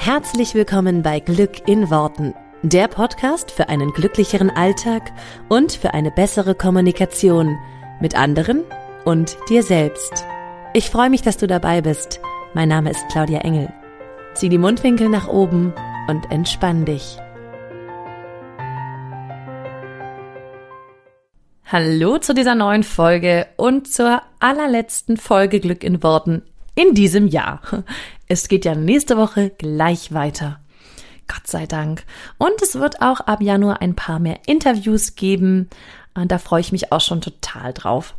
Herzlich willkommen bei Glück in Worten, der Podcast für einen glücklicheren Alltag und für eine bessere Kommunikation mit anderen und dir selbst. Ich freue mich, dass du dabei bist. Mein Name ist Claudia Engel. Zieh die Mundwinkel nach oben und entspann dich. Hallo zu dieser neuen Folge und zur allerletzten Folge Glück in Worten in diesem Jahr. Es geht ja nächste Woche gleich weiter. Gott sei Dank. Und es wird auch ab Januar ein paar mehr Interviews geben. Und da freue ich mich auch schon total drauf.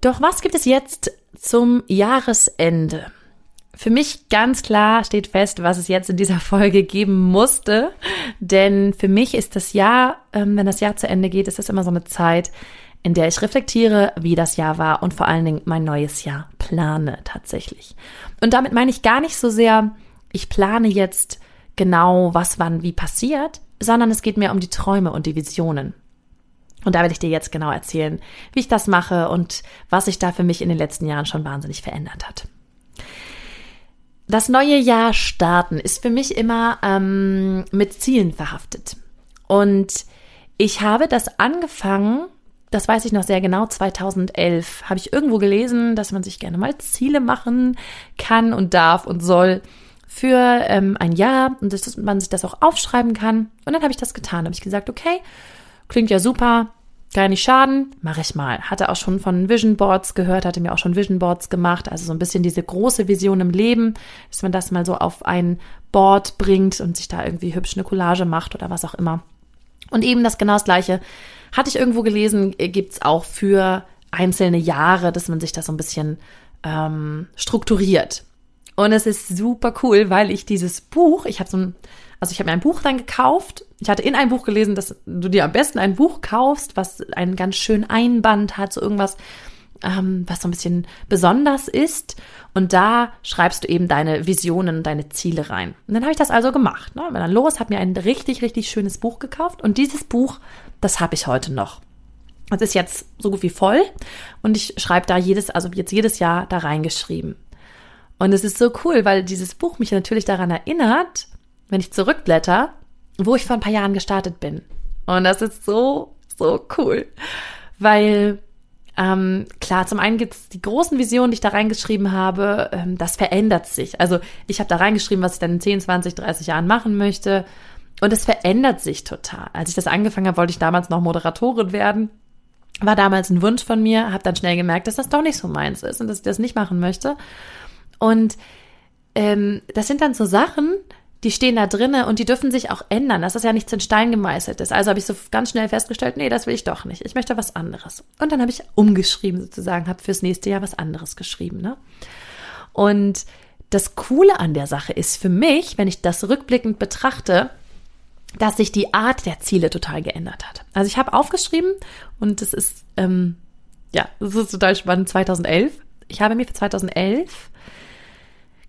Doch was gibt es jetzt zum Jahresende? Für mich ganz klar steht fest, was es jetzt in dieser Folge geben musste. Denn für mich ist das Jahr, ähm, wenn das Jahr zu Ende geht, ist das immer so eine Zeit, in der ich reflektiere, wie das Jahr war und vor allen Dingen mein neues Jahr plane tatsächlich. Und damit meine ich gar nicht so sehr, ich plane jetzt genau, was wann wie passiert, sondern es geht mir um die Träume und die Visionen. Und da werde ich dir jetzt genau erzählen, wie ich das mache und was sich da für mich in den letzten Jahren schon wahnsinnig verändert hat. Das neue Jahr starten ist für mich immer ähm, mit Zielen verhaftet. Und ich habe das angefangen das weiß ich noch sehr genau, 2011 habe ich irgendwo gelesen, dass man sich gerne mal Ziele machen kann und darf und soll für ähm, ein Jahr und dass man sich das auch aufschreiben kann. Und dann habe ich das getan. Habe ich gesagt, okay, klingt ja super, gar nicht schaden, mache ich mal. Hatte auch schon von Vision Boards gehört, hatte mir auch schon Vision Boards gemacht, also so ein bisschen diese große Vision im Leben, dass man das mal so auf ein Board bringt und sich da irgendwie hübsch eine Collage macht oder was auch immer. Und eben das genau das gleiche hatte ich irgendwo gelesen, äh, gibt's auch für einzelne Jahre, dass man sich das so ein bisschen ähm, strukturiert. Und es ist super cool, weil ich dieses Buch, ich habe so ein, also ich habe mir ein Buch dann gekauft. Ich hatte in ein Buch gelesen, dass du dir am besten ein Buch kaufst, was einen ganz schönen Einband hat, so irgendwas, ähm, was so ein bisschen besonders ist. Und da schreibst du eben deine Visionen deine Ziele rein. Und dann habe ich das also gemacht. Ne? Bin dann los, habe mir ein richtig, richtig schönes Buch gekauft. Und dieses Buch, das habe ich heute noch. Es ist jetzt so gut wie voll und ich schreibe da jedes, also jetzt jedes Jahr da reingeschrieben. Und es ist so cool, weil dieses Buch mich natürlich daran erinnert, wenn ich zurückblätter, wo ich vor ein paar Jahren gestartet bin. Und das ist so, so cool, weil ähm, klar, zum einen gibt es die großen Visionen, die ich da reingeschrieben habe, ähm, das verändert sich. Also ich habe da reingeschrieben, was ich dann in 10, 20, 30 Jahren machen möchte. Und es verändert sich total. Als ich das angefangen habe, wollte ich damals noch Moderatorin werden. War damals ein Wunsch von mir, habe dann schnell gemerkt, dass das doch nicht so meins ist und dass ich das nicht machen möchte. Und ähm, das sind dann so Sachen, die stehen da drinnen und die dürfen sich auch ändern. Das ist ja nichts in Stein gemeißelt ist. Also habe ich so ganz schnell festgestellt, nee, das will ich doch nicht. Ich möchte was anderes. Und dann habe ich umgeschrieben sozusagen, habe fürs nächste Jahr was anderes geschrieben. Ne? Und das Coole an der Sache ist für mich, wenn ich das rückblickend betrachte, dass sich die Art der Ziele total geändert hat. Also ich habe aufgeschrieben und das ist, ähm, ja, das ist total spannend, 2011. Ich habe mir für 2011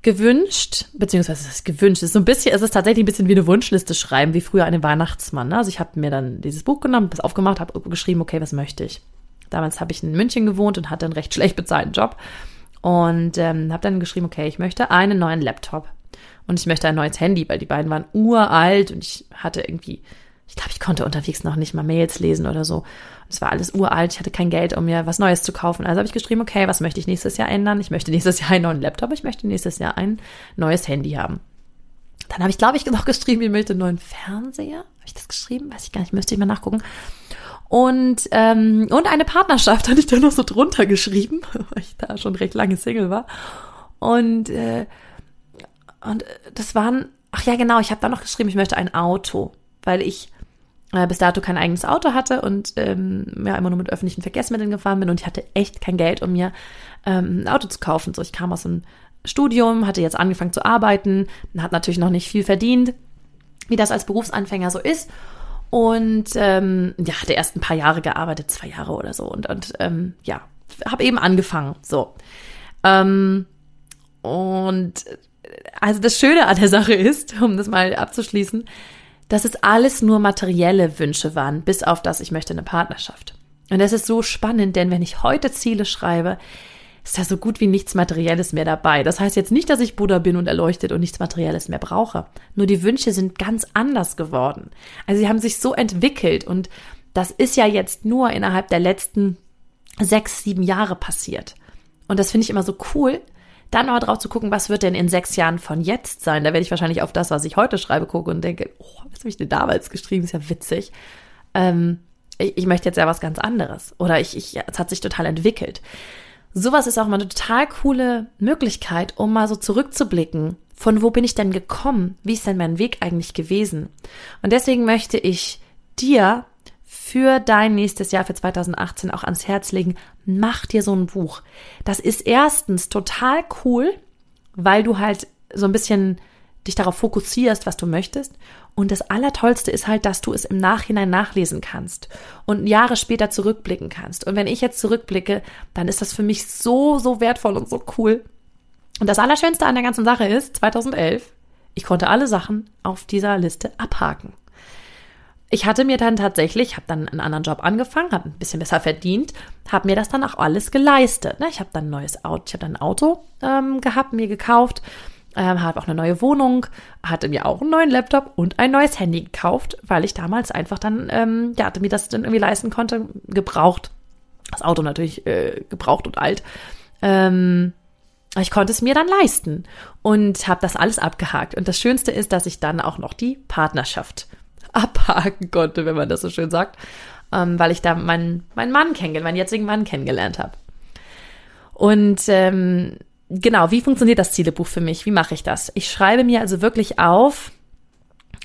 gewünscht, beziehungsweise es ist gewünscht, ist so ein bisschen, es ist tatsächlich ein bisschen wie eine Wunschliste schreiben, wie früher einen Weihnachtsmann. Ne? Also ich habe mir dann dieses Buch genommen, das aufgemacht, habe geschrieben, okay, was möchte ich? Damals habe ich in München gewohnt und hatte einen recht schlecht bezahlten Job und ähm, habe dann geschrieben, okay, ich möchte einen neuen Laptop und ich möchte ein neues Handy, weil die beiden waren uralt und ich hatte irgendwie, ich glaube, ich konnte unterwegs noch nicht mal Mails lesen oder so. Es war alles uralt, ich hatte kein Geld, um mir was Neues zu kaufen. Also habe ich geschrieben, okay, was möchte ich nächstes Jahr ändern? Ich möchte nächstes Jahr einen neuen Laptop, ich möchte nächstes Jahr ein neues Handy haben. Dann habe ich, glaube ich, noch geschrieben, ich möchte einen neuen Fernseher. Habe ich das geschrieben? Weiß ich gar nicht, müsste ich mal nachgucken. Und, ähm, und eine Partnerschaft hatte ich dann noch so drunter geschrieben, weil ich da schon recht lange Single war. Und, äh, und das waren, ach ja, genau, ich habe da noch geschrieben, ich möchte ein Auto, weil ich äh, bis dato kein eigenes Auto hatte und ähm, ja immer nur mit öffentlichen Verkehrsmitteln gefahren bin und ich hatte echt kein Geld, um mir ähm, ein Auto zu kaufen. So, ich kam aus einem Studium, hatte jetzt angefangen zu arbeiten, hat natürlich noch nicht viel verdient, wie das als Berufsanfänger so ist. Und ähm, ja, hatte erst ein paar Jahre gearbeitet, zwei Jahre oder so. Und, und ähm, ja, habe eben angefangen. So. Ähm, und also das Schöne an der Sache ist, um das mal abzuschließen, dass es alles nur materielle Wünsche waren, bis auf das, ich möchte eine Partnerschaft. Und das ist so spannend, denn wenn ich heute Ziele schreibe, ist ja so gut wie nichts Materielles mehr dabei. Das heißt jetzt nicht, dass ich Buddha bin und erleuchtet und nichts Materielles mehr brauche. Nur die Wünsche sind ganz anders geworden. Also sie haben sich so entwickelt und das ist ja jetzt nur innerhalb der letzten sechs, sieben Jahre passiert. Und das finde ich immer so cool, dann aber drauf zu gucken, was wird denn in sechs Jahren von jetzt sein. Da werde ich wahrscheinlich auf das, was ich heute schreibe, gucken und denke, oh, was habe ich denn damals geschrieben? Ist ja witzig. Ähm, ich, ich, möchte jetzt ja was ganz anderes. Oder ich, ich, es hat sich total entwickelt. Sowas ist auch mal eine total coole Möglichkeit, um mal so zurückzublicken. Von wo bin ich denn gekommen? Wie ist denn mein Weg eigentlich gewesen? Und deswegen möchte ich dir für dein nächstes Jahr, für 2018 auch ans Herz legen, mach dir so ein Buch. Das ist erstens total cool, weil du halt so ein bisschen dich darauf fokussierst, was du möchtest. Und das Allertollste ist halt, dass du es im Nachhinein nachlesen kannst und Jahre später zurückblicken kannst. Und wenn ich jetzt zurückblicke, dann ist das für mich so, so wertvoll und so cool. Und das Allerschönste an der ganzen Sache ist, 2011, ich konnte alle Sachen auf dieser Liste abhaken ich hatte mir dann tatsächlich, habe dann einen anderen Job angefangen, habe ein bisschen besser verdient, habe mir das dann auch alles geleistet. Ne? Ich habe dann ein neues Auto, ich habe dann ein Auto ähm, gehabt, mir gekauft, ähm, habe auch eine neue Wohnung, hatte mir auch einen neuen Laptop und ein neues Handy gekauft, weil ich damals einfach dann, ähm, ja, mir das dann irgendwie leisten konnte, gebraucht. Das Auto natürlich äh, gebraucht und alt. Ähm, ich konnte es mir dann leisten und habe das alles abgehakt. Und das Schönste ist, dass ich dann auch noch die Partnerschaft abhaken konnte, wenn man das so schön sagt, ähm, weil ich da meinen, meinen Mann kennengelernt, meinen jetzigen Mann kennengelernt habe. Und ähm, genau, wie funktioniert das Zielebuch für mich? Wie mache ich das? Ich schreibe mir also wirklich auf,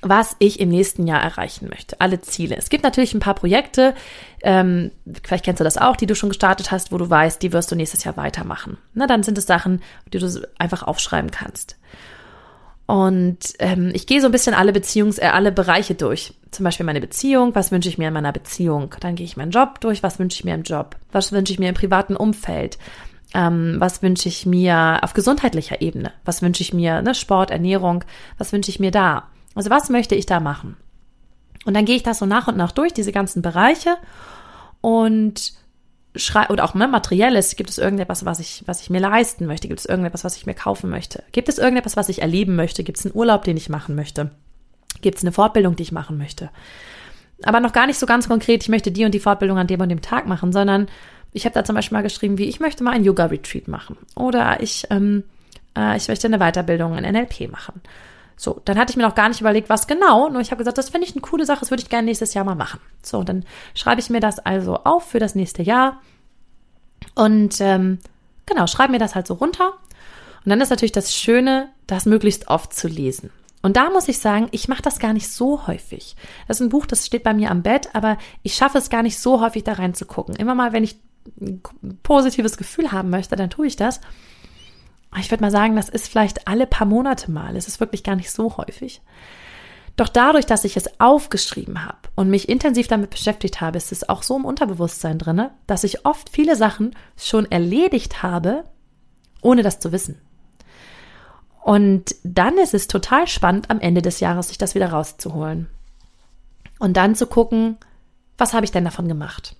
was ich im nächsten Jahr erreichen möchte. Alle Ziele. Es gibt natürlich ein paar Projekte, ähm, vielleicht kennst du das auch, die du schon gestartet hast, wo du weißt, die wirst du nächstes Jahr weitermachen. Na, dann sind es Sachen, die du einfach aufschreiben kannst. Und ähm, ich gehe so ein bisschen alle Beziehungs-, äh, alle Bereiche durch. Zum Beispiel meine Beziehung, was wünsche ich mir in meiner Beziehung? Dann gehe ich meinen Job durch, was wünsche ich mir im Job? Was wünsche ich mir im privaten Umfeld? Ähm, was wünsche ich mir auf gesundheitlicher Ebene? Was wünsche ich mir, ne, Sport, Ernährung, was wünsche ich mir da? Also was möchte ich da machen? Und dann gehe ich das so nach und nach durch, diese ganzen Bereiche und schrei oder auch ne, materielles, gibt es irgendetwas, was ich, was ich mir leisten möchte? Gibt es irgendetwas, was ich mir kaufen möchte? Gibt es irgendetwas, was ich erleben möchte? Gibt es einen Urlaub, den ich machen möchte? Gibt es eine Fortbildung, die ich machen möchte? Aber noch gar nicht so ganz konkret, ich möchte die und die Fortbildung an dem und dem Tag machen, sondern ich habe da zum Beispiel mal geschrieben, wie ich möchte mal ein Yoga-Retreat machen. Oder ich, ähm, äh, ich möchte eine Weiterbildung in NLP machen. So, dann hatte ich mir noch gar nicht überlegt, was genau, nur ich habe gesagt, das finde ich eine coole Sache, das würde ich gerne nächstes Jahr mal machen. So, dann schreibe ich mir das also auf für das nächste Jahr und ähm, genau, schreibe mir das halt so runter. Und dann ist natürlich das Schöne, das möglichst oft zu lesen. Und da muss ich sagen, ich mache das gar nicht so häufig. Das ist ein Buch, das steht bei mir am Bett, aber ich schaffe es gar nicht so häufig da reinzugucken. Immer mal, wenn ich ein positives Gefühl haben möchte, dann tue ich das ich würde mal sagen, das ist vielleicht alle paar Monate mal. Es ist wirklich gar nicht so häufig. Doch dadurch, dass ich es aufgeschrieben habe und mich intensiv damit beschäftigt habe, ist es auch so im Unterbewusstsein drinne, dass ich oft viele Sachen schon erledigt habe, ohne das zu wissen. Und dann ist es total spannend, am Ende des Jahres sich das wieder rauszuholen. Und dann zu gucken, was habe ich denn davon gemacht?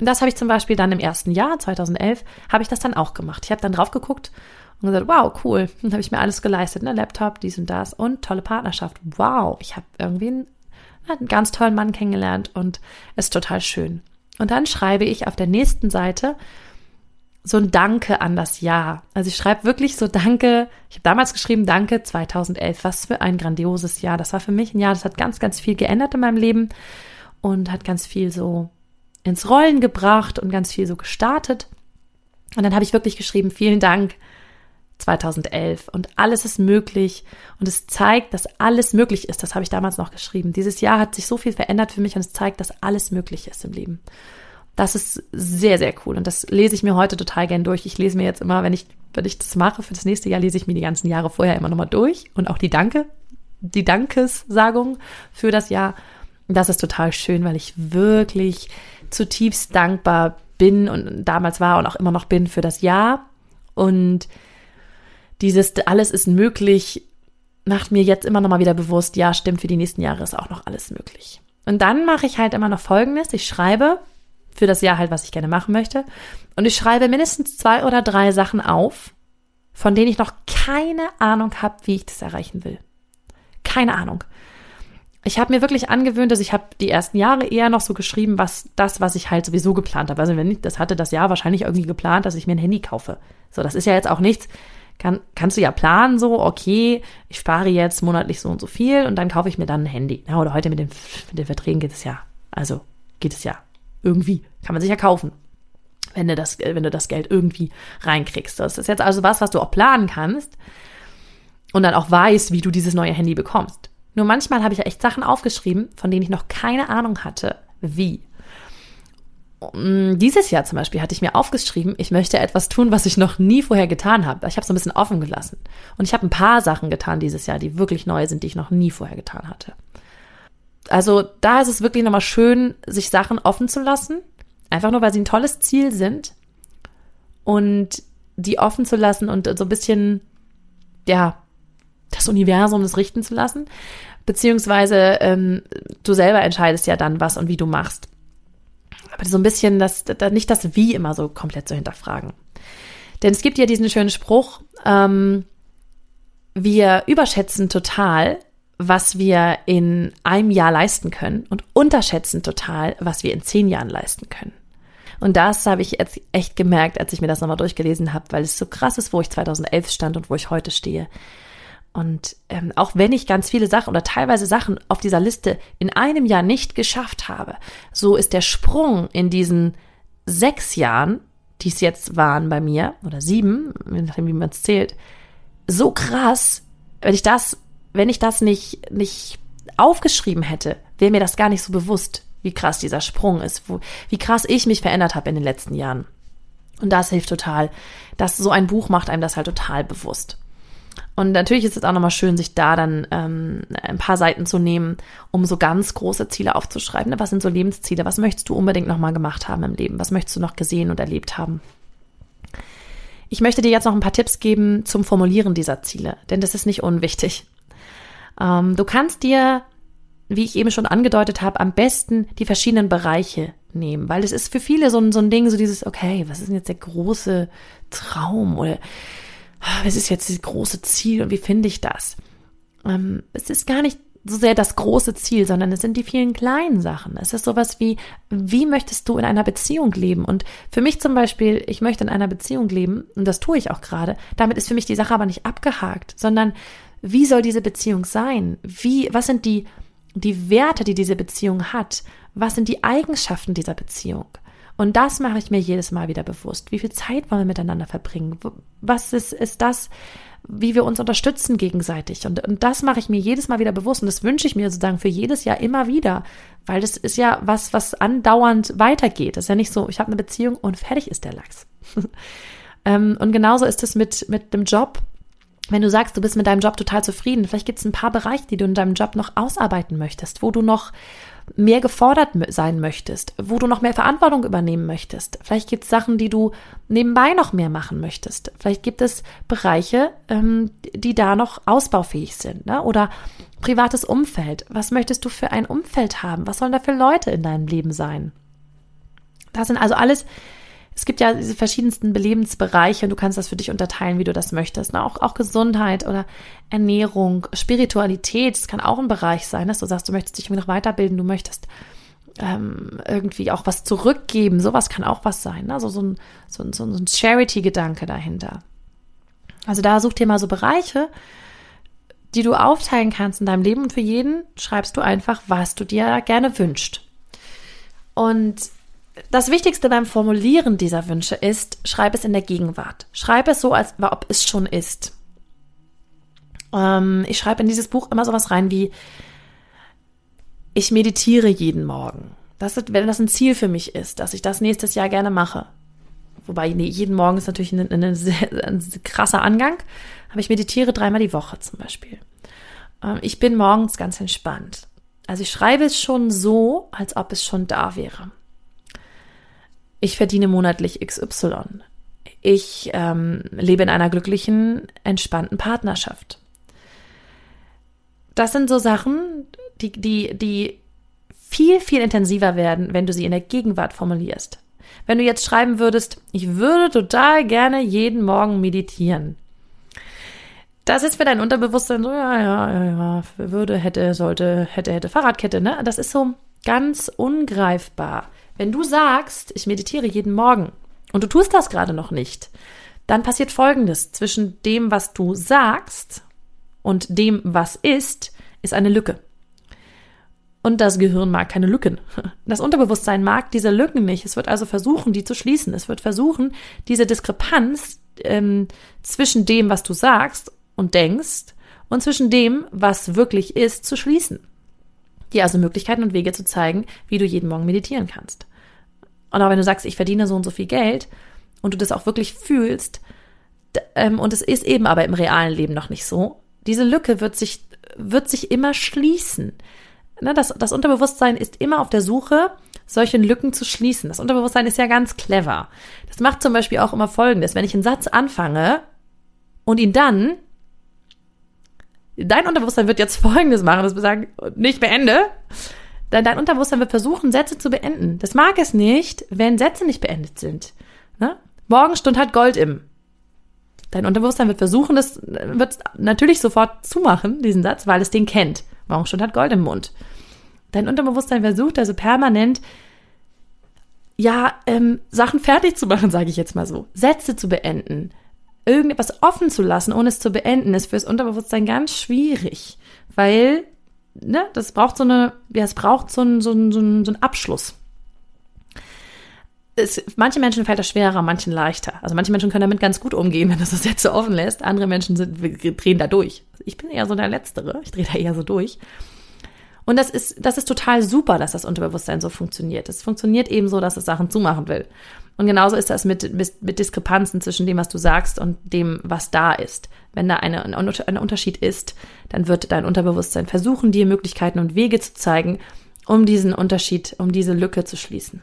Und das habe ich zum Beispiel dann im ersten Jahr, 2011, habe ich das dann auch gemacht. Ich habe dann drauf geguckt und gesagt, wow, cool, dann habe ich mir alles geleistet, ne, Laptop, dies und das und tolle Partnerschaft. Wow, ich habe irgendwie einen, einen ganz tollen Mann kennengelernt und es ist total schön. Und dann schreibe ich auf der nächsten Seite so ein Danke an das Jahr. Also ich schreibe wirklich so Danke. Ich habe damals geschrieben Danke 2011. Was für ein grandioses Jahr. Das war für mich ein Jahr, das hat ganz, ganz viel geändert in meinem Leben und hat ganz viel so ins Rollen gebracht und ganz viel so gestartet. Und dann habe ich wirklich geschrieben, vielen Dank 2011 und alles ist möglich und es zeigt, dass alles möglich ist. Das habe ich damals noch geschrieben. Dieses Jahr hat sich so viel verändert für mich und es zeigt, dass alles möglich ist im Leben. Das ist sehr, sehr cool und das lese ich mir heute total gern durch. Ich lese mir jetzt immer, wenn ich, wenn ich das mache für das nächste Jahr, lese ich mir die ganzen Jahre vorher immer nochmal durch und auch die Danke, die Dankessagung für das Jahr. Das ist total schön, weil ich wirklich zutiefst dankbar bin und damals war und auch immer noch bin für das Jahr und dieses alles ist möglich macht mir jetzt immer noch mal wieder bewusst, ja, stimmt, für die nächsten Jahre ist auch noch alles möglich. Und dann mache ich halt immer noch Folgendes. Ich schreibe für das Jahr halt, was ich gerne machen möchte. Und ich schreibe mindestens zwei oder drei Sachen auf, von denen ich noch keine Ahnung habe, wie ich das erreichen will. Keine Ahnung. Ich habe mir wirklich angewöhnt, dass ich habe die ersten Jahre eher noch so geschrieben, was das, was ich halt sowieso geplant habe. Also wenn ich das hatte das Jahr wahrscheinlich irgendwie geplant, dass ich mir ein Handy kaufe. So, das ist ja jetzt auch nichts. Kann, kannst du ja planen, so, okay, ich spare jetzt monatlich so und so viel und dann kaufe ich mir dann ein Handy. Ja, oder heute mit den, mit den Verträgen geht es ja. Also geht es ja irgendwie. Kann man sich ja kaufen, wenn du das, wenn du das Geld irgendwie reinkriegst. Das ist jetzt also was, was du auch planen kannst und dann auch weißt, wie du dieses neue Handy bekommst. Nur manchmal habe ich ja echt Sachen aufgeschrieben, von denen ich noch keine Ahnung hatte, wie. Mm, dieses Jahr zum Beispiel hatte ich mir aufgeschrieben, ich möchte etwas tun, was ich noch nie vorher getan habe. Ich habe es ein bisschen offen gelassen. Und ich habe ein paar Sachen getan dieses Jahr, die wirklich neu sind, die ich noch nie vorher getan hatte. Also da ist es wirklich nochmal schön, sich Sachen offen zu lassen. Einfach nur, weil sie ein tolles Ziel sind. Und die offen zu lassen und so ein bisschen, ja, das Universum das richten zu lassen. Beziehungsweise ähm, du selber entscheidest ja dann, was und wie du machst. Aber so ein bisschen das, das nicht das Wie immer so komplett zu hinterfragen. Denn es gibt ja diesen schönen Spruch, ähm, wir überschätzen total, was wir in einem Jahr leisten können und unterschätzen total, was wir in zehn Jahren leisten können. Und das habe ich jetzt echt gemerkt, als ich mir das nochmal durchgelesen habe, weil es so krass ist, wo ich 2011 stand und wo ich heute stehe. Und ähm, auch wenn ich ganz viele Sachen oder teilweise Sachen auf dieser Liste in einem Jahr nicht geschafft habe, so ist der Sprung in diesen sechs Jahren, die es jetzt waren bei mir, oder sieben, je nachdem wie man es zählt, so krass, wenn ich das, wenn ich das nicht, nicht aufgeschrieben hätte, wäre mir das gar nicht so bewusst, wie krass dieser Sprung ist, wo, wie krass ich mich verändert habe in den letzten Jahren. Und das hilft total. dass so ein Buch macht einem das halt total bewusst. Und natürlich ist es auch nochmal schön, sich da dann ähm, ein paar Seiten zu nehmen, um so ganz große Ziele aufzuschreiben. Ne, was sind so Lebensziele? Was möchtest du unbedingt nochmal gemacht haben im Leben? Was möchtest du noch gesehen und erlebt haben? Ich möchte dir jetzt noch ein paar Tipps geben zum Formulieren dieser Ziele, denn das ist nicht unwichtig. Ähm, du kannst dir, wie ich eben schon angedeutet habe, am besten die verschiedenen Bereiche nehmen, weil es ist für viele so ein, so ein Ding, so dieses, okay, was ist denn jetzt der große Traum oder was ist jetzt das große Ziel und wie finde ich das? Ähm, es ist gar nicht so sehr das große Ziel, sondern es sind die vielen kleinen Sachen. Es ist sowas wie, wie möchtest du in einer Beziehung leben? Und für mich zum Beispiel, ich möchte in einer Beziehung leben, und das tue ich auch gerade. Damit ist für mich die Sache aber nicht abgehakt, sondern wie soll diese Beziehung sein? Wie, was sind die, die Werte, die diese Beziehung hat? Was sind die Eigenschaften dieser Beziehung? Und das mache ich mir jedes Mal wieder bewusst. Wie viel Zeit wollen wir miteinander verbringen? Was ist, ist das, wie wir uns unterstützen gegenseitig? Und, und das mache ich mir jedes Mal wieder bewusst. Und das wünsche ich mir sozusagen für jedes Jahr immer wieder. Weil das ist ja was, was andauernd weitergeht. Das ist ja nicht so, ich habe eine Beziehung und fertig ist der Lachs. Ähm, und genauso ist es mit, mit dem Job wenn du sagst, du bist mit deinem Job total zufrieden, vielleicht gibt es ein paar Bereiche, die du in deinem Job noch ausarbeiten möchtest, wo du noch mehr gefordert sein möchtest, wo du noch mehr Verantwortung übernehmen möchtest. Vielleicht gibt es Sachen, die du nebenbei noch mehr machen möchtest. Vielleicht gibt es Bereiche, ähm, die da noch ausbaufähig sind. Ne? Oder privates Umfeld. Was möchtest du für ein Umfeld haben? Was sollen da für Leute in deinem Leben sein? Das sind also alles es gibt ja diese verschiedensten Belebensbereiche und du kannst das für dich unterteilen, wie du das möchtest. Ne? Auch, auch Gesundheit oder Ernährung, Spiritualität, das kann auch ein Bereich sein, dass du sagst, du möchtest dich irgendwie noch weiterbilden, du möchtest ähm, irgendwie auch was zurückgeben. Sowas kann auch was sein. Also so ein, so ein, so ein Charity-Gedanke dahinter. Also da such dir mal so Bereiche, die du aufteilen kannst in deinem Leben und für jeden schreibst du einfach, was du dir gerne wünscht. Und das Wichtigste beim Formulieren dieser Wünsche ist, schreib es in der Gegenwart. Schreib es so, als ob es schon ist. Ähm, ich schreibe in dieses Buch immer sowas rein wie, ich meditiere jeden Morgen. Das ist, wenn das ein Ziel für mich ist, dass ich das nächstes Jahr gerne mache. Wobei, nee, jeden Morgen ist natürlich ein, ein, ein krasser Angang. Aber ich meditiere dreimal die Woche zum Beispiel. Ähm, ich bin morgens ganz entspannt. Also ich schreibe es schon so, als ob es schon da wäre ich verdiene monatlich XY. Ich ähm, lebe in einer glücklichen, entspannten Partnerschaft. Das sind so Sachen, die, die, die viel, viel intensiver werden, wenn du sie in der Gegenwart formulierst. Wenn du jetzt schreiben würdest, ich würde total gerne jeden Morgen meditieren. Das ist für dein Unterbewusstsein so, ja, ja, ja, ja, würde, hätte, sollte, hätte, hätte, Fahrradkette, ne? Das ist so ganz ungreifbar. Wenn du sagst, ich meditiere jeden Morgen und du tust das gerade noch nicht, dann passiert Folgendes. Zwischen dem, was du sagst und dem, was ist, ist eine Lücke. Und das Gehirn mag keine Lücken. Das Unterbewusstsein mag diese Lücken nicht. Es wird also versuchen, die zu schließen. Es wird versuchen, diese Diskrepanz ähm, zwischen dem, was du sagst und denkst, und zwischen dem, was wirklich ist, zu schließen. Dir also Möglichkeiten und Wege zu zeigen, wie du jeden Morgen meditieren kannst. Und auch wenn du sagst, ich verdiene so und so viel Geld und du das auch wirklich fühlst, ähm, und es ist eben aber im realen Leben noch nicht so, diese Lücke wird sich, wird sich immer schließen ne, das, das Unterbewusstsein ist immer auf der Suche, solche Lücken zu schließen. Das Unterbewusstsein ist ja ganz clever. Das macht zum Beispiel auch immer Folgendes. Wenn ich einen Satz anfange und ihn dann, dein Unterbewusstsein wird jetzt Folgendes machen, das wir sagen, nicht beende, dann dein Unterbewusstsein wird versuchen, Sätze zu beenden. Das mag es nicht, wenn Sätze nicht beendet sind. Ne? Morgenstund hat Gold im. Dein Unterbewusstsein wird versuchen, das wird natürlich sofort zumachen, diesen Satz, weil es den kennt. Morgenstund hat Gold im Mund. Dein Unterbewusstsein versucht also permanent, ja, ähm, Sachen fertig zu machen, sage ich jetzt mal so. Sätze zu beenden. Irgendetwas offen zu lassen, ohne es zu beenden, ist fürs Unterbewusstsein ganz schwierig. Weil, ne, das braucht so eine, ja, es braucht so einen, so einen, so einen, so Abschluss. Es, manche Menschen fällt das schwerer, manchen leichter. Also manche Menschen können damit ganz gut umgehen, wenn das das Sätze offen lässt. Andere Menschen sind, drehen da durch. Ich bin eher so der Letztere. Ich drehe da eher so durch. Und das ist, das ist total super, dass das Unterbewusstsein so funktioniert. Es funktioniert eben so, dass es Sachen zumachen will. Und genauso ist das mit, mit, mit Diskrepanzen zwischen dem, was du sagst und dem, was da ist. Wenn da eine, ein, Unterschied ist, dann wird dein Unterbewusstsein versuchen, dir Möglichkeiten und Wege zu zeigen, um diesen Unterschied, um diese Lücke zu schließen.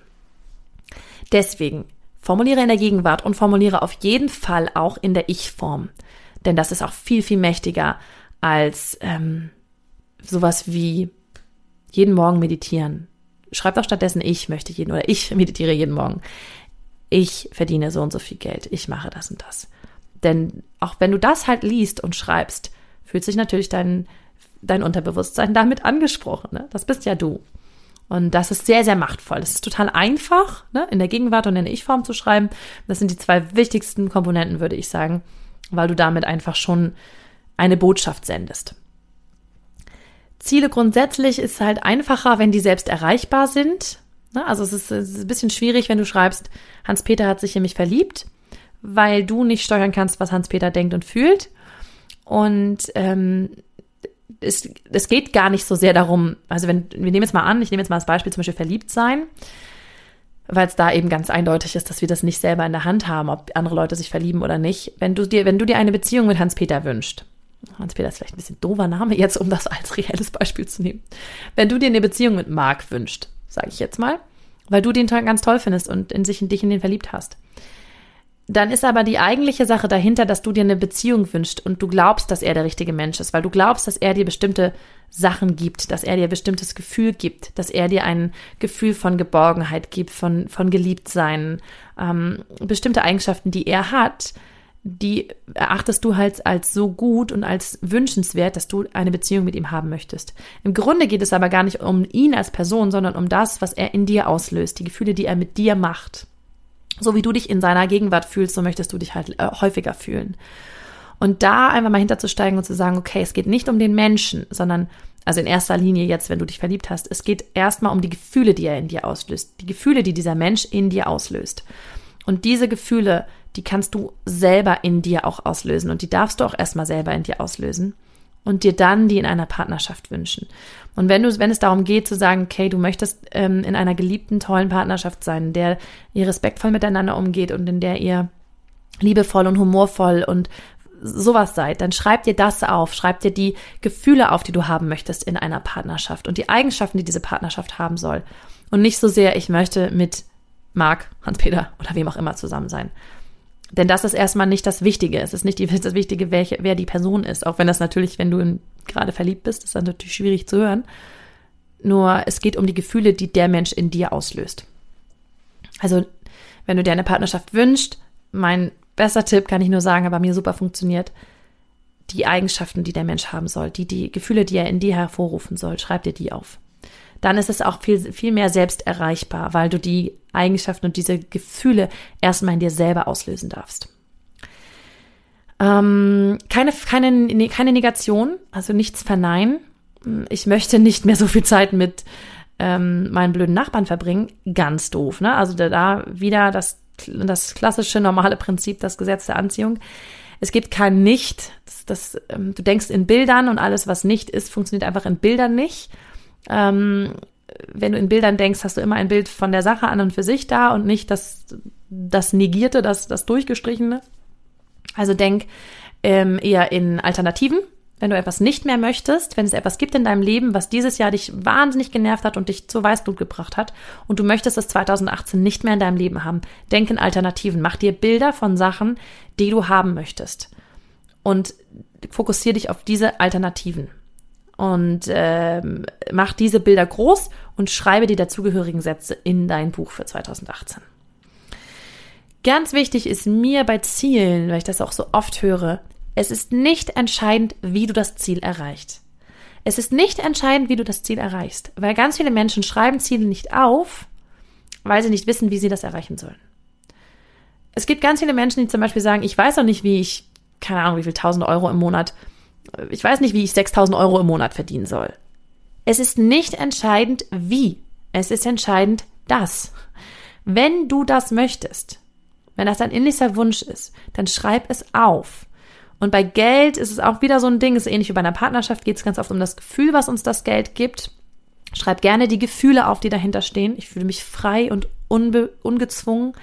Deswegen formuliere in der Gegenwart und formuliere auf jeden Fall auch in der Ich-Form. Denn das ist auch viel, viel mächtiger als ähm, sowas wie jeden Morgen meditieren. Schreib doch stattdessen, ich möchte jeden oder ich meditiere jeden Morgen. Ich verdiene so und so viel Geld. Ich mache das und das. Denn auch wenn du das halt liest und schreibst, fühlt sich natürlich dein, dein Unterbewusstsein damit angesprochen. Ne? Das bist ja du. Und das ist sehr, sehr machtvoll. Das ist total einfach, ne? in der Gegenwart und in der Ich-Form zu schreiben. Das sind die zwei wichtigsten Komponenten, würde ich sagen, weil du damit einfach schon eine Botschaft sendest. Ziele grundsätzlich ist halt einfacher, wenn die selbst erreichbar sind. Ne? Also es ist, es ist ein bisschen schwierig, wenn du schreibst, Hans-Peter hat sich in mich verliebt, weil du nicht steuern kannst, was Hans-Peter denkt und fühlt. Und ähm, es, es geht gar nicht so sehr darum, also wenn, wir nehmen jetzt mal an, ich nehme jetzt mal als Beispiel zum Beispiel verliebt sein, weil es da eben ganz eindeutig ist, dass wir das nicht selber in der Hand haben, ob andere Leute sich verlieben oder nicht. Wenn du dir, wenn du dir eine Beziehung mit Hans-Peter wünschst, Hans-Peter ist vielleicht ein bisschen doofer Name jetzt, um das als reelles Beispiel zu nehmen. Wenn du dir eine Beziehung mit Marc wünschst, sage ich jetzt mal, weil du den ganz toll findest und in sich in dich in den verliebt hast, dann ist aber die eigentliche Sache dahinter, dass du dir eine Beziehung wünschst und du glaubst, dass er der richtige Mensch ist, weil du glaubst, dass er dir bestimmte Sachen gibt, dass er dir bestimmtes Gefühl gibt, dass er dir ein Gefühl von Geborgenheit gibt, von, von Geliebtsein, ähm, bestimmte Eigenschaften, die er hat, die erachtest du halt als so gut und als wünschenswert, dass du eine Beziehung mit ihm haben möchtest. Im Grunde geht es aber gar nicht um ihn als Person, sondern um das, was er in dir auslöst, die Gefühle, die er mit dir macht. So wie du dich in seiner Gegenwart fühlst, so möchtest du dich halt äh, häufiger fühlen. Und da einfach mal hinterzusteigen und zu sagen, okay, es geht nicht um den Menschen, sondern also in erster Linie jetzt, wenn du dich verliebt hast, es geht erstmal um die Gefühle, die er in dir auslöst, die Gefühle, die dieser Mensch in dir auslöst. Und diese Gefühle, die kannst du selber in dir auch auslösen und die darfst du auch erstmal selber in dir auslösen und dir dann die in einer Partnerschaft wünschen. Und wenn du, wenn es darum geht zu sagen, okay, du möchtest ähm, in einer geliebten, tollen Partnerschaft sein, in der ihr respektvoll miteinander umgeht und in der ihr liebevoll und humorvoll und sowas seid, dann schreib dir das auf, schreib dir die Gefühle auf, die du haben möchtest in einer Partnerschaft und die Eigenschaften, die diese Partnerschaft haben soll. Und nicht so sehr, ich möchte mit Marc, Hans-Peter oder wem auch immer zusammen sein. Denn das ist erstmal nicht das Wichtige. Es ist nicht die, das Wichtige, welche, wer die Person ist. Auch wenn das natürlich, wenn du gerade verliebt bist, ist das natürlich schwierig zu hören. Nur es geht um die Gefühle, die der Mensch in dir auslöst. Also, wenn du dir eine Partnerschaft wünschst, mein bester Tipp kann ich nur sagen, aber mir super funktioniert, die Eigenschaften, die der Mensch haben soll, die, die Gefühle, die er in dir hervorrufen soll, schreib dir die auf. Dann ist es auch viel, viel mehr selbst erreichbar, weil du die Eigenschaften und diese Gefühle erstmal in dir selber auslösen darfst. Ähm, keine, keine, keine Negation, also nichts verneinen. Ich möchte nicht mehr so viel Zeit mit ähm, meinen blöden Nachbarn verbringen. Ganz doof, ne? Also da, da wieder das, das klassische normale Prinzip, das Gesetz der Anziehung. Es gibt kein Nicht. Das, das, ähm, du denkst in Bildern und alles, was nicht ist, funktioniert einfach in Bildern nicht. Ähm, wenn du in Bildern denkst, hast du immer ein Bild von der Sache an und für sich da und nicht das, das Negierte, das, das Durchgestrichene. Also denk ähm, eher in Alternativen. Wenn du etwas nicht mehr möchtest, wenn es etwas gibt in deinem Leben, was dieses Jahr dich wahnsinnig genervt hat und dich zur Weißblut gebracht hat und du möchtest es 2018 nicht mehr in deinem Leben haben, denk in Alternativen. Mach dir Bilder von Sachen, die du haben möchtest. Und fokussiere dich auf diese Alternativen. Und ähm, mach diese Bilder groß und schreibe die dazugehörigen Sätze in dein Buch für 2018. Ganz wichtig ist mir bei Zielen, weil ich das auch so oft höre, es ist nicht entscheidend, wie du das Ziel erreichst. Es ist nicht entscheidend, wie du das Ziel erreichst, weil ganz viele Menschen schreiben Ziele nicht auf, weil sie nicht wissen, wie sie das erreichen sollen. Es gibt ganz viele Menschen, die zum Beispiel sagen, ich weiß auch nicht, wie ich, keine Ahnung, wie viel tausend Euro im Monat, ich weiß nicht, wie ich 6000 Euro im Monat verdienen soll. Es ist nicht entscheidend, wie. Es ist entscheidend, dass. Wenn du das möchtest, wenn das dein innerlichster Wunsch ist, dann schreib es auf. Und bei Geld ist es auch wieder so ein Ding, ist ähnlich wie bei einer Partnerschaft, geht es ganz oft um das Gefühl, was uns das Geld gibt. Schreib gerne die Gefühle auf, die dahinter stehen. Ich fühle mich frei und ungezwungen.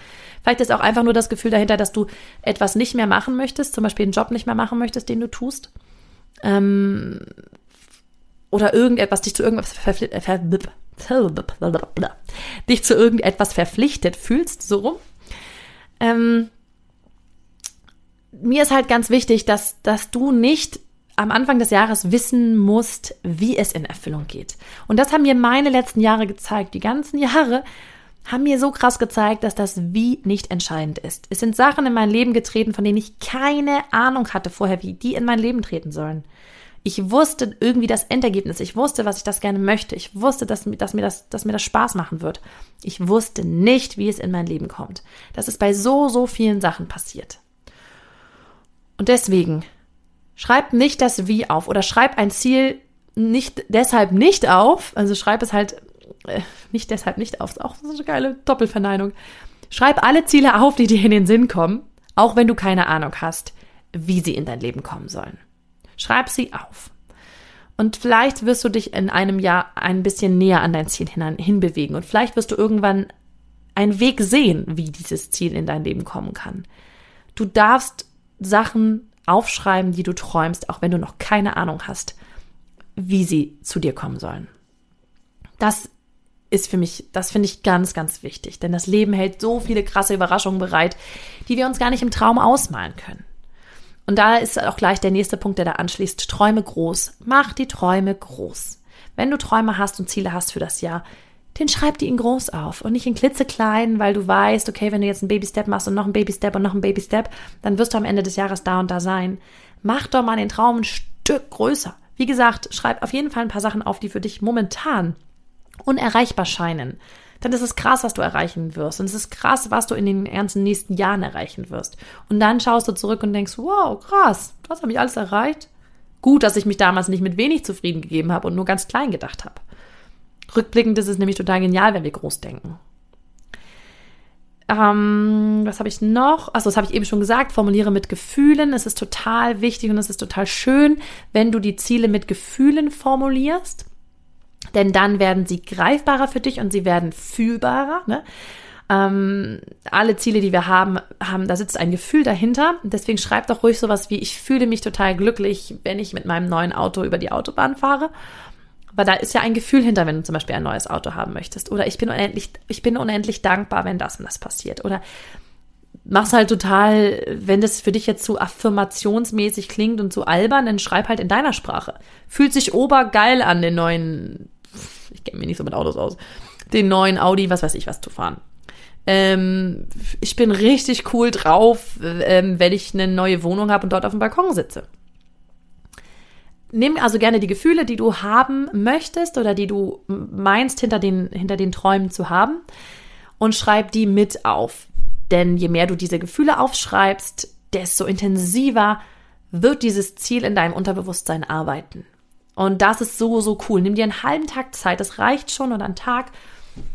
Vielleicht ist auch einfach nur das Gefühl dahinter, dass du etwas nicht mehr machen möchtest, zum Beispiel einen Job nicht mehr machen möchtest, den du tust. Ähm, oder irgendetwas, dich zu irgendwas verpflichtet, dich zu irgendetwas verpflichtet fühlst, so rum. Ähm, mir ist halt ganz wichtig, dass, dass du nicht am Anfang des Jahres wissen musst, wie es in Erfüllung geht. Und das haben mir meine letzten Jahre gezeigt. Die ganzen Jahre haben mir so krass gezeigt, dass das Wie nicht entscheidend ist. Es sind Sachen in mein Leben getreten, von denen ich keine Ahnung hatte vorher, wie die in mein Leben treten sollen. Ich wusste irgendwie das Endergebnis. Ich wusste, was ich das gerne möchte. Ich wusste, dass, dass, mir das, dass mir das Spaß machen wird. Ich wusste nicht, wie es in mein Leben kommt. Das ist bei so, so vielen Sachen passiert. Und deswegen, schreib nicht das Wie auf oder schreib ein Ziel nicht deshalb nicht auf. Also schreib es halt äh, nicht deshalb nicht auf. Auch so eine geile Doppelverneinung. Schreib alle Ziele auf, die dir in den Sinn kommen, auch wenn du keine Ahnung hast, wie sie in dein Leben kommen sollen. Schreib sie auf. Und vielleicht wirst du dich in einem Jahr ein bisschen näher an dein Ziel hinein, hinbewegen. Und vielleicht wirst du irgendwann einen Weg sehen, wie dieses Ziel in dein Leben kommen kann. Du darfst Sachen aufschreiben, die du träumst, auch wenn du noch keine Ahnung hast, wie sie zu dir kommen sollen. Das ist für mich, das finde ich ganz, ganz wichtig, denn das Leben hält so viele krasse Überraschungen bereit, die wir uns gar nicht im Traum ausmalen können. Und da ist auch gleich der nächste Punkt, der da anschließt. Träume groß. Mach die Träume groß. Wenn du Träume hast und Ziele hast für das Jahr, den schreib die in groß auf und nicht in klitzeklein, weil du weißt, okay, wenn du jetzt einen Baby-Step machst und noch einen Baby-Step und noch einen Baby-Step, dann wirst du am Ende des Jahres da und da sein. Mach doch mal den Traum ein Stück größer. Wie gesagt, schreib auf jeden Fall ein paar Sachen auf, die für dich momentan unerreichbar scheinen dann ist es krass, was du erreichen wirst. Und es ist krass, was du in den ganzen nächsten Jahren erreichen wirst. Und dann schaust du zurück und denkst, wow, krass, das habe ich alles erreicht. Gut, dass ich mich damals nicht mit wenig zufrieden gegeben habe und nur ganz klein gedacht habe. Rückblickend ist es nämlich total genial, wenn wir groß denken. Ähm, was habe ich noch? Also das habe ich eben schon gesagt. Formuliere mit Gefühlen. Es ist total wichtig und es ist total schön, wenn du die Ziele mit Gefühlen formulierst denn dann werden sie greifbarer für dich und sie werden fühlbarer. Ne? Ähm, alle Ziele, die wir haben, haben, da sitzt ein Gefühl dahinter. Deswegen schreib doch ruhig sowas wie, ich fühle mich total glücklich, wenn ich mit meinem neuen Auto über die Autobahn fahre. Weil da ist ja ein Gefühl hinter, wenn du zum Beispiel ein neues Auto haben möchtest. Oder ich bin unendlich, ich bin unendlich dankbar, wenn das und das passiert. Oder mach's halt total, wenn das für dich jetzt zu affirmationsmäßig klingt und zu albern, dann schreib halt in deiner Sprache. Fühlt sich obergeil an, den neuen ich kenne mich nicht so mit Autos aus, den neuen Audi, was weiß ich was zu fahren. Ähm, ich bin richtig cool drauf, ähm, wenn ich eine neue Wohnung habe und dort auf dem Balkon sitze. Nimm also gerne die Gefühle, die du haben möchtest oder die du meinst, hinter den, hinter den Träumen zu haben und schreib die mit auf. Denn je mehr du diese Gefühle aufschreibst, desto intensiver wird dieses Ziel in deinem Unterbewusstsein arbeiten. Und das ist so, so cool. Nimm dir einen halben Tag Zeit, das reicht schon, oder einen Tag,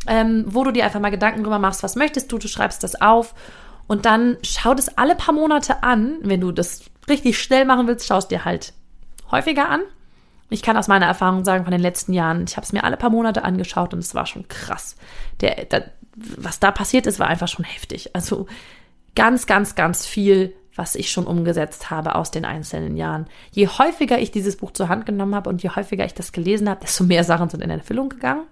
ähm, wo du dir einfach mal Gedanken drüber machst, was möchtest du, du schreibst das auf und dann schau das alle paar Monate an. Wenn du das richtig schnell machen willst, schaust dir halt häufiger an. Ich kann aus meiner Erfahrung sagen von den letzten Jahren, ich habe es mir alle paar Monate angeschaut und es war schon krass. Der, der, was da passiert ist, war einfach schon heftig. Also ganz, ganz, ganz viel, was ich schon umgesetzt habe aus den einzelnen Jahren. Je häufiger ich dieses Buch zur Hand genommen habe und je häufiger ich das gelesen habe, desto mehr Sachen sind in Erfüllung gegangen.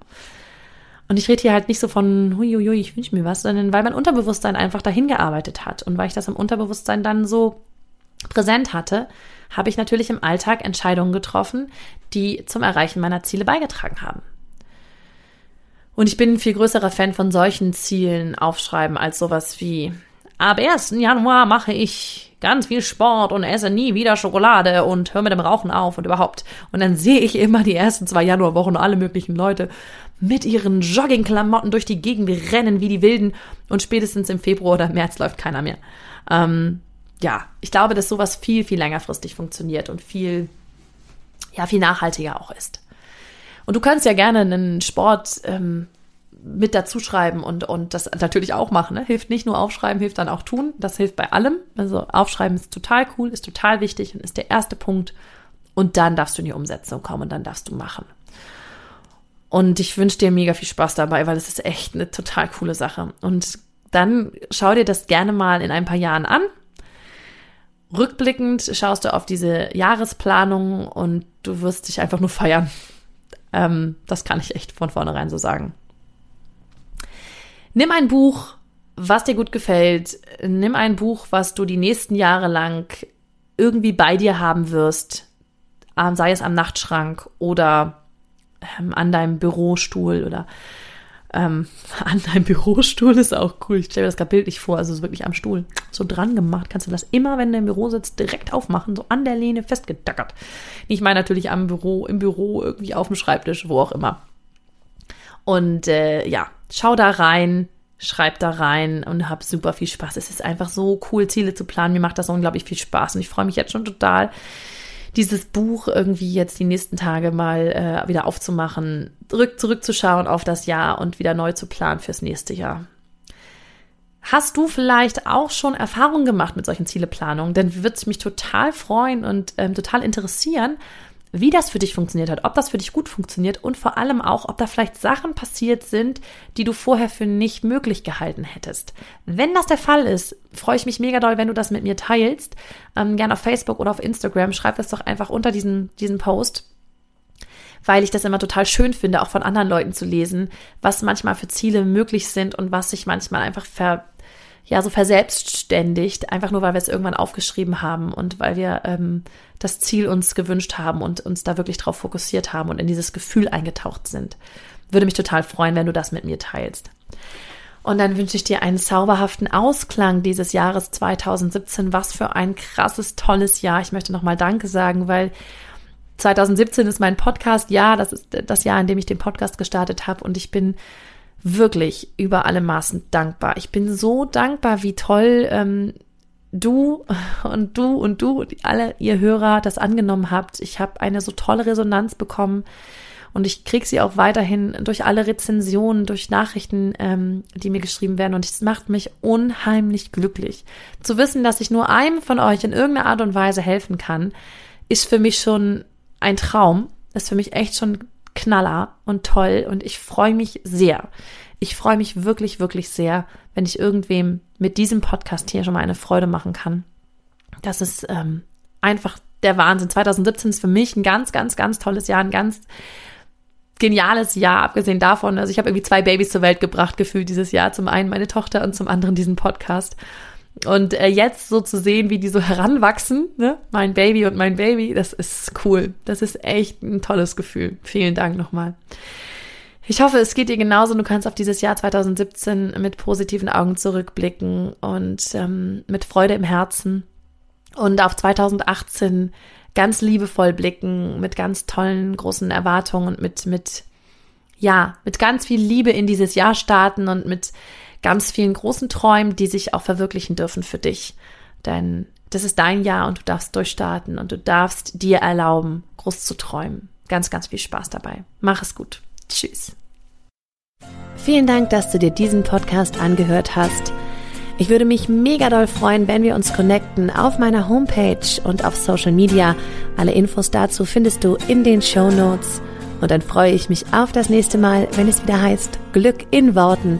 Und ich rede hier halt nicht so von, huiuiui, ich wünsche mir was, sondern weil mein Unterbewusstsein einfach dahin gearbeitet hat. Und weil ich das im Unterbewusstsein dann so präsent hatte, habe ich natürlich im Alltag Entscheidungen getroffen, die zum Erreichen meiner Ziele beigetragen haben. Und ich bin ein viel größerer Fan von solchen Zielen aufschreiben als sowas wie ab 1. Januar mache ich ganz viel Sport und esse nie wieder Schokolade und höre mit dem Rauchen auf und überhaupt. Und dann sehe ich immer die ersten zwei Januarwochen alle möglichen Leute mit ihren Joggingklamotten durch die Gegend rennen wie die Wilden und spätestens im Februar oder März läuft keiner mehr. Ähm, ja, ich glaube, dass sowas viel, viel längerfristig funktioniert und viel, ja, viel nachhaltiger auch ist. Und du kannst ja gerne einen Sport ähm, mit dazu schreiben und, und das natürlich auch machen. Ne? Hilft nicht nur aufschreiben, hilft dann auch tun. Das hilft bei allem. Also aufschreiben ist total cool, ist total wichtig und ist der erste Punkt. Und dann darfst du in die Umsetzung kommen und dann darfst du machen. Und ich wünsche dir mega viel Spaß dabei, weil es ist echt eine total coole Sache. Und dann schau dir das gerne mal in ein paar Jahren an. Rückblickend schaust du auf diese Jahresplanung und du wirst dich einfach nur feiern. Ähm, das kann ich echt von vornherein so sagen. Nimm ein Buch, was dir gut gefällt. Nimm ein Buch, was du die nächsten Jahre lang irgendwie bei dir haben wirst. Ähm, sei es am Nachtschrank oder ähm, an deinem Bürostuhl oder ähm, an deinem Bürostuhl ist auch cool. Ich stelle mir das gerade bildlich vor, also wirklich am Stuhl so dran gemacht. Kannst du das immer, wenn du im Büro sitzt, direkt aufmachen, so an der Lehne festgedackert. Ich meine natürlich am Büro, im Büro, irgendwie auf dem Schreibtisch, wo auch immer. Und äh, ja, schau da rein, schreib da rein und hab super viel Spaß. Es ist einfach so cool, Ziele zu planen. Mir macht das unglaublich viel Spaß und ich freue mich jetzt schon total, dieses Buch irgendwie jetzt die nächsten Tage mal äh, wieder aufzumachen, zurück, zurückzuschauen auf das Jahr und wieder neu zu planen fürs nächste Jahr. Hast du vielleicht auch schon Erfahrungen gemacht mit solchen Zieleplanungen? Dann würde es mich total freuen und ähm, total interessieren, wie das für dich funktioniert hat, ob das für dich gut funktioniert und vor allem auch, ob da vielleicht Sachen passiert sind, die du vorher für nicht möglich gehalten hättest. Wenn das der Fall ist, freue ich mich mega doll, wenn du das mit mir teilst. Ähm, gerne auf Facebook oder auf Instagram. Schreib das doch einfach unter diesen, diesen Post weil ich das immer total schön finde, auch von anderen Leuten zu lesen, was manchmal für Ziele möglich sind und was sich manchmal einfach ver, ja, so verselbstständigt, einfach nur, weil wir es irgendwann aufgeschrieben haben und weil wir ähm, das Ziel uns gewünscht haben und uns da wirklich drauf fokussiert haben und in dieses Gefühl eingetaucht sind. Würde mich total freuen, wenn du das mit mir teilst. Und dann wünsche ich dir einen zauberhaften Ausklang dieses Jahres 2017. Was für ein krasses, tolles Jahr. Ich möchte nochmal Danke sagen, weil 2017 ist mein Podcast. Ja, das ist das Jahr, in dem ich den Podcast gestartet habe. Und ich bin wirklich über alle Maßen dankbar. Ich bin so dankbar, wie toll ähm, du und du und du und alle ihr Hörer das angenommen habt. Ich habe eine so tolle Resonanz bekommen und ich kriege sie auch weiterhin durch alle Rezensionen, durch Nachrichten, ähm, die mir geschrieben werden. Und es macht mich unheimlich glücklich. Zu wissen, dass ich nur einem von euch in irgendeiner Art und Weise helfen kann, ist für mich schon ein Traum. Ist für mich echt schon Knaller und toll und ich freue mich sehr. Ich freue mich wirklich, wirklich sehr, wenn ich irgendwem mit diesem Podcast hier schon mal eine Freude machen kann. Das ist ähm, einfach der Wahnsinn. 2017 ist für mich ein ganz, ganz, ganz tolles Jahr, ein ganz geniales Jahr, abgesehen davon. Also ich habe irgendwie zwei Babys zur Welt gebracht, gefühlt dieses Jahr. Zum einen meine Tochter und zum anderen diesen Podcast. Und äh, jetzt so zu sehen, wie die so heranwachsen, ne? mein Baby und mein Baby, das ist cool. Das ist echt ein tolles Gefühl. Vielen Dank nochmal. Ich hoffe, es geht dir genauso. Du kannst auf dieses Jahr 2017 mit positiven Augen zurückblicken und ähm, mit Freude im Herzen und auf 2018 ganz liebevoll blicken, mit ganz tollen großen Erwartungen und mit, mit, ja, mit ganz viel Liebe in dieses Jahr starten und mit ganz vielen großen Träumen, die sich auch verwirklichen dürfen für dich. Denn das ist dein Jahr und du darfst durchstarten und du darfst dir erlauben, groß zu träumen. Ganz, ganz viel Spaß dabei. Mach es gut. Tschüss. Vielen Dank, dass du dir diesen Podcast angehört hast. Ich würde mich mega doll freuen, wenn wir uns connecten auf meiner Homepage und auf Social Media. Alle Infos dazu findest du in den Show Notes. Und dann freue ich mich auf das nächste Mal, wenn es wieder heißt Glück in Worten,